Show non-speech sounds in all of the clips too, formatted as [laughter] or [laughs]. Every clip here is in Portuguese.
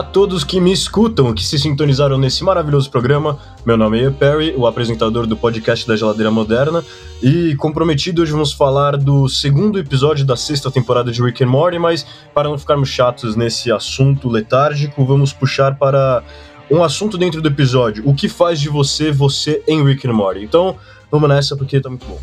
Olá a todos que me escutam, que se sintonizaram nesse maravilhoso programa. Meu nome é Perry, o apresentador do podcast da Geladeira Moderna, e comprometido hoje vamos falar do segundo episódio da sexta temporada de Rick and Morty, mas para não ficarmos chatos nesse assunto letárgico, vamos puxar para um assunto dentro do episódio, o que faz de você você em Rick and Morty. Então, vamos nessa porque tá muito bom.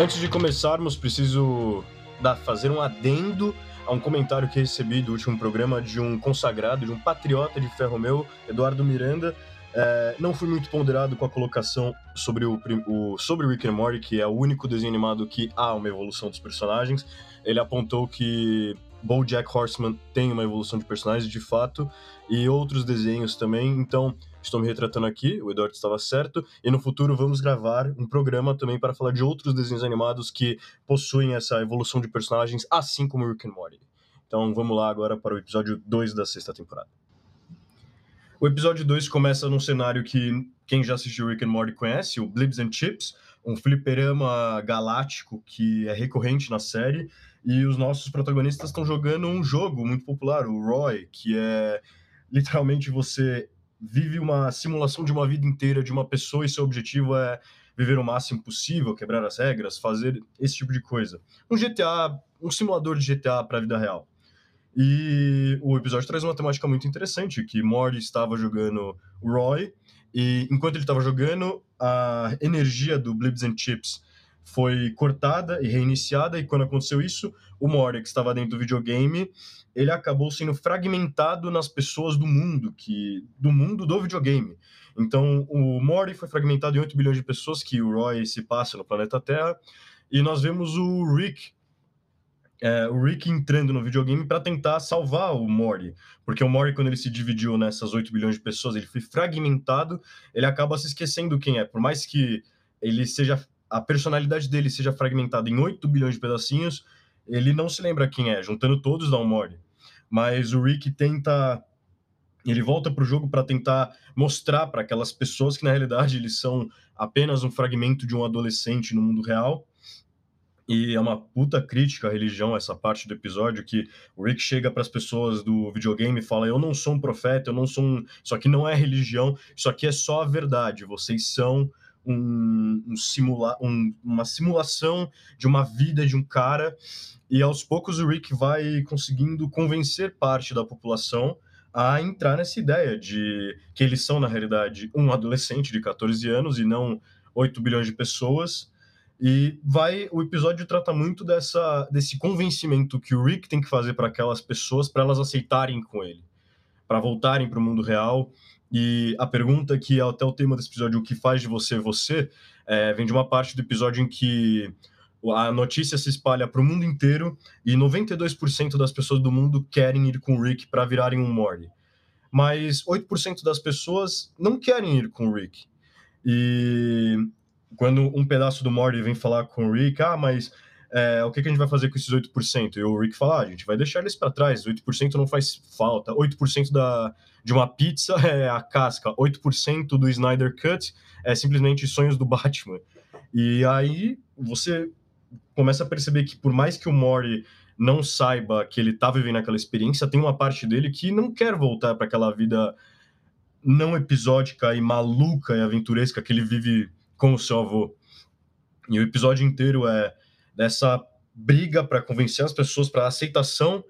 Antes de começarmos, preciso dar, fazer um adendo a um comentário que recebi do último programa de um consagrado, de um patriota de ferro meu, Eduardo Miranda. É, não fui muito ponderado com a colocação sobre o, o, sobre Rick and Morty, que é o único desenho animado que há uma evolução dos personagens. Ele apontou que BoJack Horseman tem uma evolução de personagens, de fato, e outros desenhos também. Então, estou me retratando aqui, o Eduardo estava certo, e no futuro vamos gravar um programa também para falar de outros desenhos animados que possuem essa evolução de personagens, assim como Rick and Morty. Então vamos lá agora para o episódio 2 da sexta temporada. O episódio 2 começa num cenário que quem já assistiu Rick and Morty conhece, o Blibs and Chips, um fliperama galáctico que é recorrente na série, e os nossos protagonistas estão jogando um jogo muito popular, o Roy, que é literalmente você vive uma simulação de uma vida inteira de uma pessoa e seu objetivo é viver o máximo possível, quebrar as regras, fazer esse tipo de coisa. Um GTA, um simulador de GTA para a vida real. E o episódio traz uma temática muito interessante, que Morty estava jogando Roy, e enquanto ele estava jogando, a energia do Blibs and Chips foi cortada e reiniciada, e quando aconteceu isso, o Morty, que estava dentro do videogame, ele acabou sendo fragmentado nas pessoas do mundo, que do mundo do videogame. Então, o Morty foi fragmentado em 8 bilhões de pessoas, que o Roy se passa no planeta Terra, e nós vemos o Rick, é, o Rick entrando no videogame para tentar salvar o Morty, porque o Morty, quando ele se dividiu nessas 8 bilhões de pessoas, ele foi fragmentado, ele acaba se esquecendo quem é, por mais que ele seja a personalidade dele seja fragmentada em 8 bilhões de pedacinhos, ele não se lembra quem é, juntando todos dá um Morty. Mas o Rick tenta ele volta para o jogo para tentar mostrar para aquelas pessoas que na realidade eles são apenas um fragmento de um adolescente no mundo real. E é uma puta crítica à religião essa parte do episódio que o Rick chega para as pessoas do videogame e fala: "Eu não sou um profeta, eu não sou um, isso aqui não é religião, isso aqui é só a verdade. Vocês são um, um simula um, uma simulação de uma vida de um cara, e aos poucos o Rick vai conseguindo convencer parte da população a entrar nessa ideia de que eles são, na realidade, um adolescente de 14 anos e não 8 bilhões de pessoas. E vai o episódio trata muito dessa desse convencimento que o Rick tem que fazer para aquelas pessoas para elas aceitarem com ele, para voltarem para o mundo real e a pergunta que é até o tema desse episódio, o que faz de você você, é, vem de uma parte do episódio em que a notícia se espalha para o mundo inteiro e 92% das pessoas do mundo querem ir com o Rick para virarem um Morty. Mas 8% das pessoas não querem ir com o Rick. E quando um pedaço do Morty vem falar com o Rick, ah, mas é, o que, que, a gente vai fazer com esses 8%? E o Rick fala, ah, a gente vai deixar eles para trás, 8% não faz falta, 8% da, de uma pizza [laughs] é a casca, 8% do Snyder Cut é simplesmente sonhos do Batman. E aí você começa a perceber que por mais que o Mori não saiba que ele tá vivendo aquela experiência, tem uma parte dele que não quer voltar para aquela vida não episódica e maluca e aventuresca que ele vive com o seu avô. E o episódio inteiro é dessa briga para convencer as pessoas para a aceitação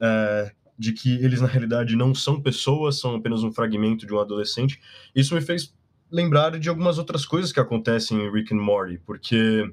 é, de que eles na realidade não são pessoas, são apenas um fragmento de um adolescente. Isso me fez lembrar de algumas outras coisas que acontecem em Rick and Morty, porque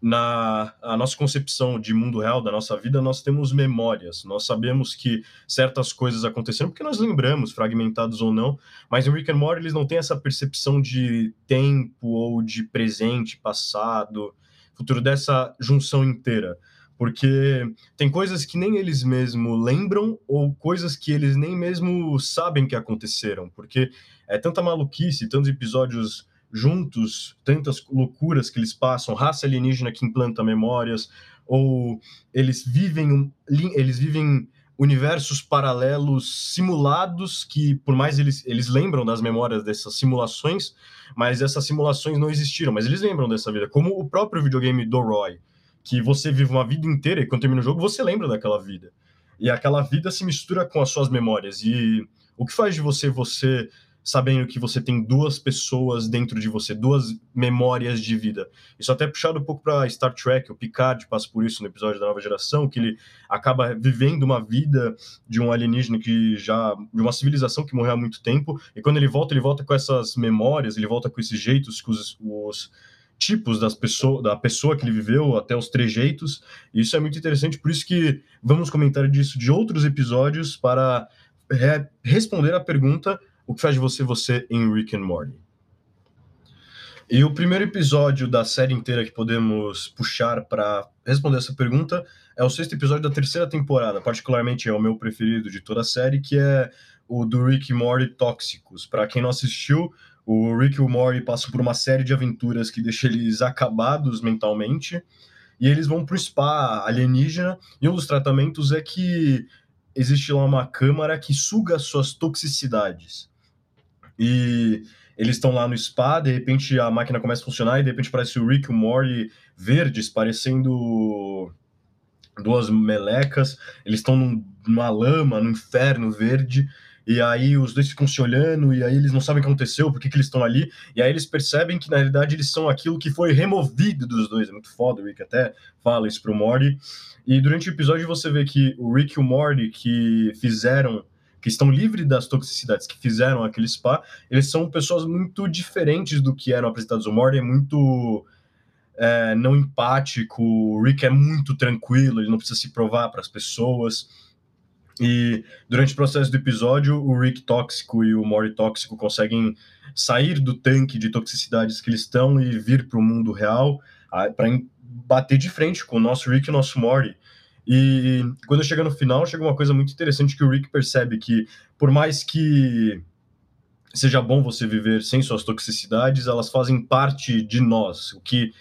na a nossa concepção de mundo real da nossa vida, nós temos memórias. Nós sabemos que certas coisas aconteceram porque nós lembramos, fragmentados ou não, mas em Rick and Morty eles não têm essa percepção de tempo ou de presente, passado, futuro dessa junção inteira. Porque tem coisas que nem eles mesmo lembram ou coisas que eles nem mesmo sabem que aconteceram, porque é tanta maluquice, tantos episódios juntos, tantas loucuras que eles passam, raça alienígena que implanta memórias, ou eles vivem eles vivem universos paralelos simulados que por mais eles eles lembram das memórias dessas simulações, mas essas simulações não existiram, mas eles lembram dessa vida, como o próprio videogame do Roy que você vive uma vida inteira e quando termina o jogo você lembra daquela vida. e aquela vida se mistura com as suas memórias. E o que faz de você você sabendo que você tem duas pessoas dentro de você, duas memórias de vida. Isso até é puxado um pouco para Star Trek, o Picard passa por isso no episódio da nova geração, que ele acaba vivendo uma vida de um alienígena que já de uma civilização que morreu há muito tempo, e quando ele volta, ele volta com essas memórias, ele volta com esses jeitos, com os, os tipos das pessoas, da pessoa que ele viveu, até os trejeitos. Isso é muito interessante, por isso que vamos comentar disso de outros episódios para re responder a pergunta o que faz de você você em Rick and Morty. E o primeiro episódio da série inteira que podemos puxar para responder essa pergunta é o sexto episódio da terceira temporada, particularmente é o meu preferido de toda a série, que é o do Rick e Morty Tóxicos. Para quem não assistiu, o Rick e o Morty passam por uma série de aventuras que deixa eles acabados mentalmente, e eles vão pro spa alienígena, e um dos tratamentos é que existe lá uma câmara que suga suas toxicidades. E eles estão lá no spa, de repente a máquina começa a funcionar e de repente parece o Rick e o Morty verdes, parecendo duas melecas. Eles estão numa lama, no inferno verde. E aí os dois ficam se olhando, e aí eles não sabem o que aconteceu, por que, que eles estão ali. E aí eles percebem que, na realidade, eles são aquilo que foi removido dos dois. É muito foda, o Rick até fala isso pro Morty. E durante o episódio você vê que o Rick e o Morty, que fizeram que estão livres das toxicidades, que fizeram aquele spa, eles são pessoas muito diferentes do que eram apresentados. O Morty é muito é, não empático, o Rick é muito tranquilo, ele não precisa se provar para as pessoas. E durante o processo do episódio, o Rick tóxico e o Morty tóxico conseguem sair do tanque de toxicidades que eles estão e vir para o mundo real para bater de frente com o nosso Rick e o nosso Morty. E quando chega no final, chega uma coisa muito interessante que o Rick percebe que, por mais que seja bom você viver sem suas toxicidades, elas fazem parte de nós, o que,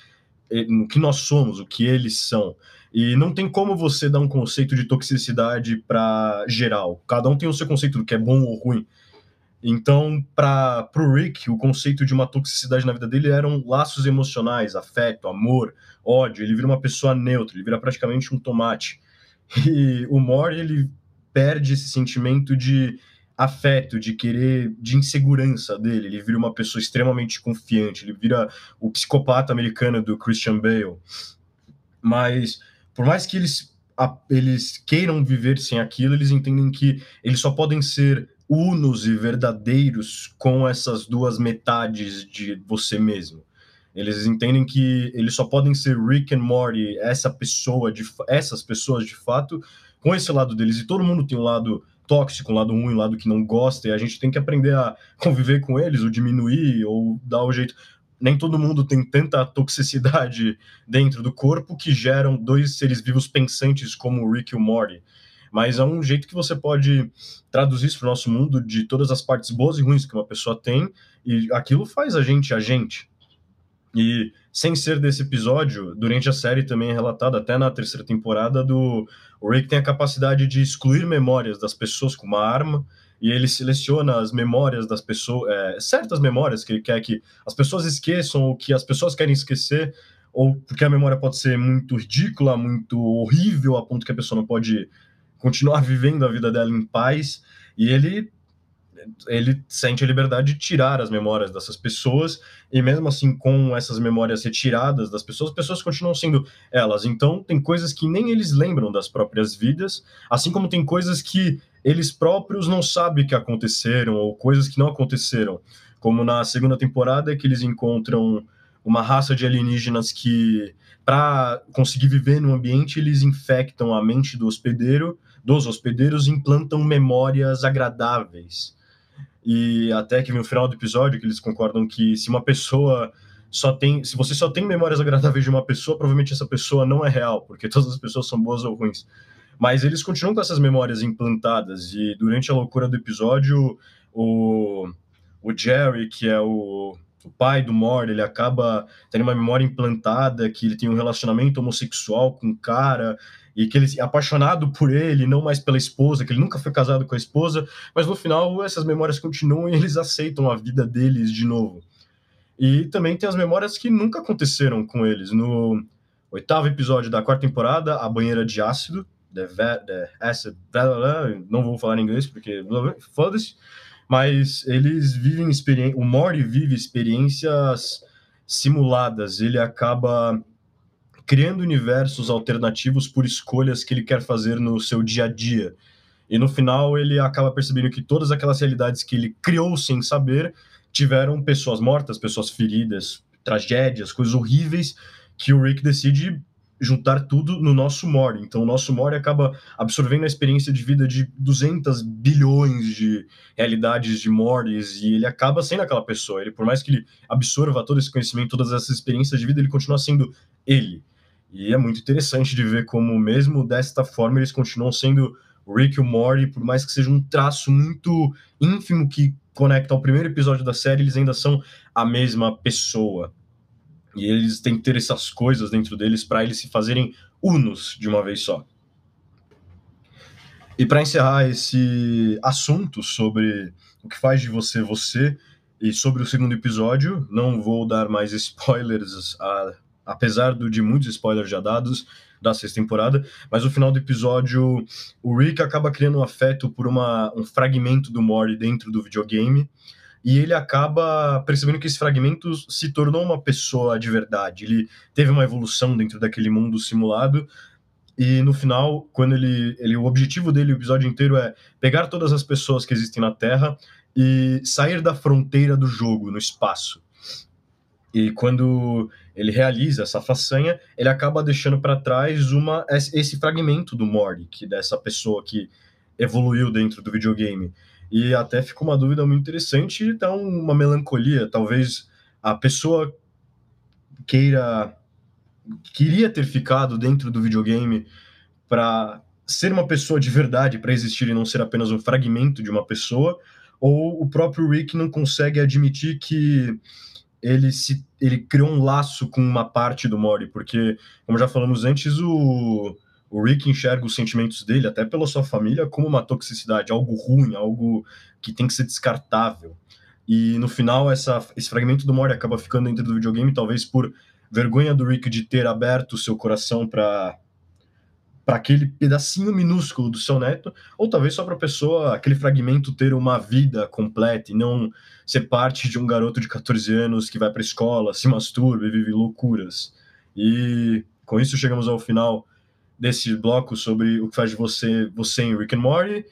o que nós somos, o que eles são. E não tem como você dar um conceito de toxicidade para geral. Cada um tem o seu conceito do que é bom ou ruim. Então, para o Rick, o conceito de uma toxicidade na vida dele eram laços emocionais, afeto, amor, ódio, ele vira uma pessoa neutra, ele vira praticamente um tomate. E o Mori, ele perde esse sentimento de afeto, de querer, de insegurança dele. Ele vira uma pessoa extremamente confiante, ele vira o psicopata americano do Christian Bale. Mas, por mais que eles, eles queiram viver sem aquilo, eles entendem que eles só podem ser unos e verdadeiros com essas duas metades de você mesmo. Eles entendem que eles só podem ser Rick and Morty, essa pessoa de essas pessoas de fato, com esse lado deles. E todo mundo tem um lado tóxico, um lado ruim, um lado que não gosta, e a gente tem que aprender a conviver com eles, ou diminuir, ou dar o jeito. Nem todo mundo tem tanta toxicidade dentro do corpo que geram dois seres vivos pensantes como o Rick e o Morty. Mas é um jeito que você pode traduzir isso para o nosso mundo de todas as partes boas e ruins que uma pessoa tem, e aquilo faz a gente a gente. E sem ser desse episódio, durante a série também é relatado, até na terceira temporada, do o Rick tem a capacidade de excluir memórias das pessoas com uma arma, e ele seleciona as memórias das pessoas, é, certas memórias que ele quer que as pessoas esqueçam, ou que as pessoas querem esquecer, ou porque a memória pode ser muito ridícula, muito horrível, a ponto que a pessoa não pode continuar [laughs] vivendo a vida dela em paz, e ele ele sente a liberdade de tirar as memórias dessas pessoas, e mesmo assim, com essas memórias retiradas das pessoas, as pessoas continuam sendo elas. Então, tem coisas que nem eles lembram das próprias vidas, assim como tem coisas que eles próprios não sabem que aconteceram, ou coisas que não aconteceram. Como na segunda temporada, que eles encontram uma raça de alienígenas que, para conseguir viver no ambiente, eles infectam a mente do hospedeiro, dos hospedeiros, implantam memórias agradáveis e até que no final do episódio que eles concordam que se uma pessoa só tem, se você só tem memórias agradáveis de uma pessoa, provavelmente essa pessoa não é real, porque todas as pessoas são boas ou ruins. Mas eles continuam com essas memórias implantadas e durante a loucura do episódio, o, o Jerry, que é o, o pai do Mord, ele acaba tendo uma memória implantada que ele tem um relacionamento homossexual com um cara e que ele é apaixonado por ele, não mais pela esposa, que ele nunca foi casado com a esposa, mas no final essas memórias continuam e eles aceitam a vida deles de novo. E também tem as memórias que nunca aconteceram com eles. No oitavo episódio da quarta temporada, A Banheira de Ácido, the, the asset, não vou falar em inglês porque foda-se, mas eles vivem experiência, o Mori vive experiências simuladas, ele acaba criando universos alternativos por escolhas que ele quer fazer no seu dia a dia. E no final ele acaba percebendo que todas aquelas realidades que ele criou sem saber tiveram pessoas mortas, pessoas feridas, tragédias, coisas horríveis que o Rick decide juntar tudo no nosso Mori. Então, o nosso Mori acaba absorvendo a experiência de vida de 200 bilhões de realidades de Moris e ele acaba sendo aquela pessoa. Ele, por mais que ele absorva todo esse conhecimento, todas essas experiências de vida, ele continua sendo ele. E é muito interessante de ver como, mesmo desta forma, eles continuam sendo Rick e o Morty, por mais que seja um traço muito ínfimo que conecta ao primeiro episódio da série, eles ainda são a mesma pessoa. E eles têm que ter essas coisas dentro deles para eles se fazerem unos de uma vez só. E para encerrar esse assunto sobre o que faz de você você e sobre o segundo episódio, não vou dar mais spoilers, a, apesar do, de muitos spoilers já dados da sexta temporada, mas no final do episódio o Rick acaba criando um afeto por uma, um fragmento do Mori dentro do videogame e ele acaba percebendo que esse fragmento se tornou uma pessoa de verdade. Ele teve uma evolução dentro daquele mundo simulado. E no final, quando ele, ele o objetivo dele, o episódio inteiro é pegar todas as pessoas que existem na Terra e sair da fronteira do jogo no espaço. E quando ele realiza essa façanha, ele acaba deixando para trás uma esse fragmento do Morty, que dessa pessoa que evoluiu dentro do videogame. E até ficou uma dúvida muito interessante e dá uma melancolia. Talvez a pessoa queira. queria ter ficado dentro do videogame para ser uma pessoa de verdade, para existir e não ser apenas um fragmento de uma pessoa, ou o próprio Rick não consegue admitir que ele se ele criou um laço com uma parte do Mori, porque como já falamos antes, o o Rick enxerga os sentimentos dele, até pela sua família, como uma toxicidade, algo ruim, algo que tem que ser descartável. E no final, essa, esse fragmento do Mori acaba ficando dentro do videogame, talvez por vergonha do Rick de ter aberto o seu coração para para aquele pedacinho minúsculo do seu neto, ou talvez só para a pessoa, aquele fragmento ter uma vida completa e não ser parte de um garoto de 14 anos que vai para escola, se masturba e vive loucuras. E com isso chegamos ao final desse bloco sobre o que faz de você você em Rick and Morty.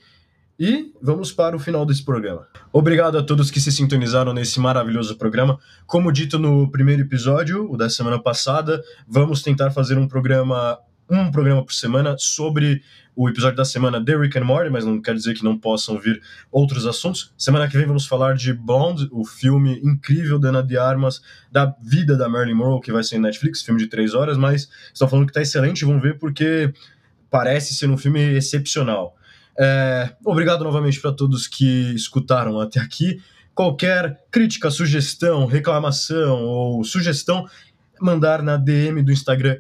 E vamos para o final desse programa. Obrigado a todos que se sintonizaram nesse maravilhoso programa. Como dito no primeiro episódio, o da semana passada, vamos tentar fazer um programa um programa por semana sobre o episódio da semana The Rick and Morty, mas não quer dizer que não possam vir outros assuntos. Semana que vem vamos falar de Bond, o filme incrível da Ana de Armas, da vida da Marilyn Monroe, que vai ser em Netflix, filme de três horas, mas estão falando que está excelente, vamos ver porque parece ser um filme excepcional. É, obrigado novamente para todos que escutaram até aqui. Qualquer crítica, sugestão, reclamação ou sugestão, mandar na DM do Instagram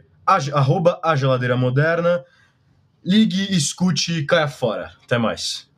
arroba a geladeira moderna. Ligue, escute e caia fora. Até mais.